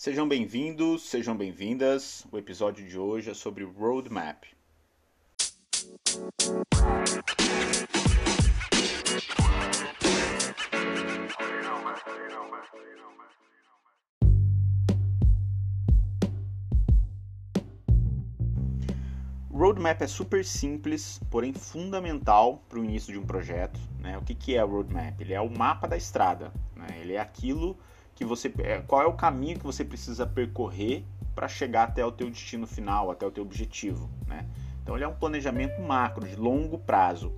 Sejam bem-vindos, sejam bem-vindas. O episódio de hoje é sobre roadmap. Roadmap é super simples, porém fundamental para o início de um projeto. Né? O que, que é o roadmap? Ele é o mapa da estrada. Né? Ele é aquilo que você, é, qual é o caminho que você precisa percorrer para chegar até o teu destino final, até o teu objetivo. Né? Então ele é um planejamento macro de longo prazo.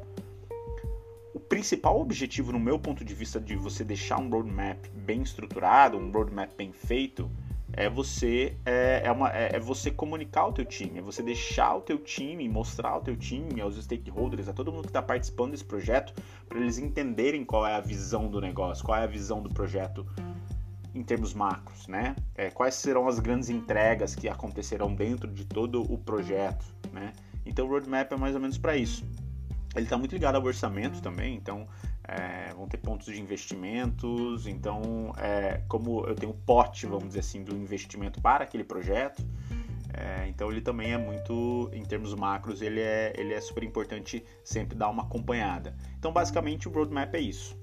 O principal objetivo, no meu ponto de vista, de você deixar um roadmap bem estruturado, um roadmap bem feito, é você é, é, uma, é, é, você comunicar o teu time, é você deixar o teu time, mostrar o teu time aos stakeholders, a todo mundo que está participando desse projeto, para eles entenderem qual é a visão do negócio, qual é a visão do projeto em termos macros, né? É, quais serão as grandes entregas que acontecerão dentro de todo o projeto, né? Então o roadmap é mais ou menos para isso. Ele está muito ligado ao orçamento também, então é, vão ter pontos de investimentos, então é, como eu tenho pote, vamos dizer assim, do investimento para aquele projeto, é, então ele também é muito, em termos macros, ele é, ele é super importante sempre dar uma acompanhada. Então basicamente o roadmap é isso,